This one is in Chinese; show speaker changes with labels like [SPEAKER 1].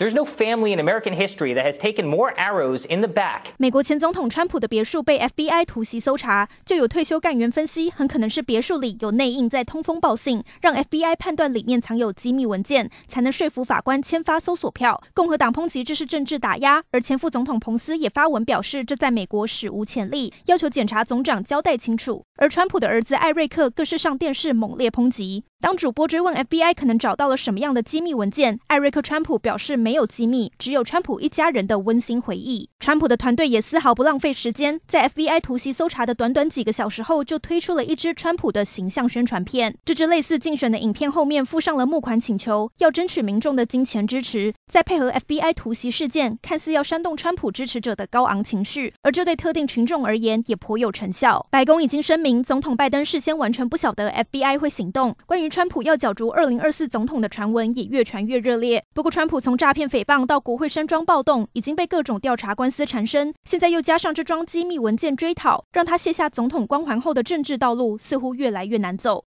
[SPEAKER 1] There's no family in American history that has taken more arrows in the back。
[SPEAKER 2] 美国前总统川普的别墅被 FBI 突袭搜查，就有退休干员分析，很可能是别墅里有内应在通风报信，让 FBI 判断里面藏有机密文件，才能说服法官签发搜索票。共和党抨击这是政治打压，而前副总统彭斯也发文表示，这在美国史无前例，要求检察总长交代清楚。而川普的儿子艾瑞克更是上电视猛烈抨击。当主播追问 FBI 可能找到了什么样的机密文件，艾瑞克川普表示没有机密，只有川普一家人的温馨回忆。川普的团队也丝毫不浪费时间，在 FBI 突袭搜查的短短几个小时后，就推出了一支川普的形象宣传片。这支类似竞选的影片后面附上了募款请求，要争取民众的金钱支持，再配合 FBI 突袭事件，看似要煽动川普支持者的高昂情绪，而这对特定群众而言也颇有成效。白宫已经声明，总统拜登事先完全不晓得 FBI 会行动。关于川普要角逐二零二四总统的传闻也越传越热烈。不过，川普从诈骗诽谤到国会山庄暴动，已经被各种调查官司缠身。现在又加上这桩机密文件追讨，让他卸下总统光环后的政治道路似乎越来越难走。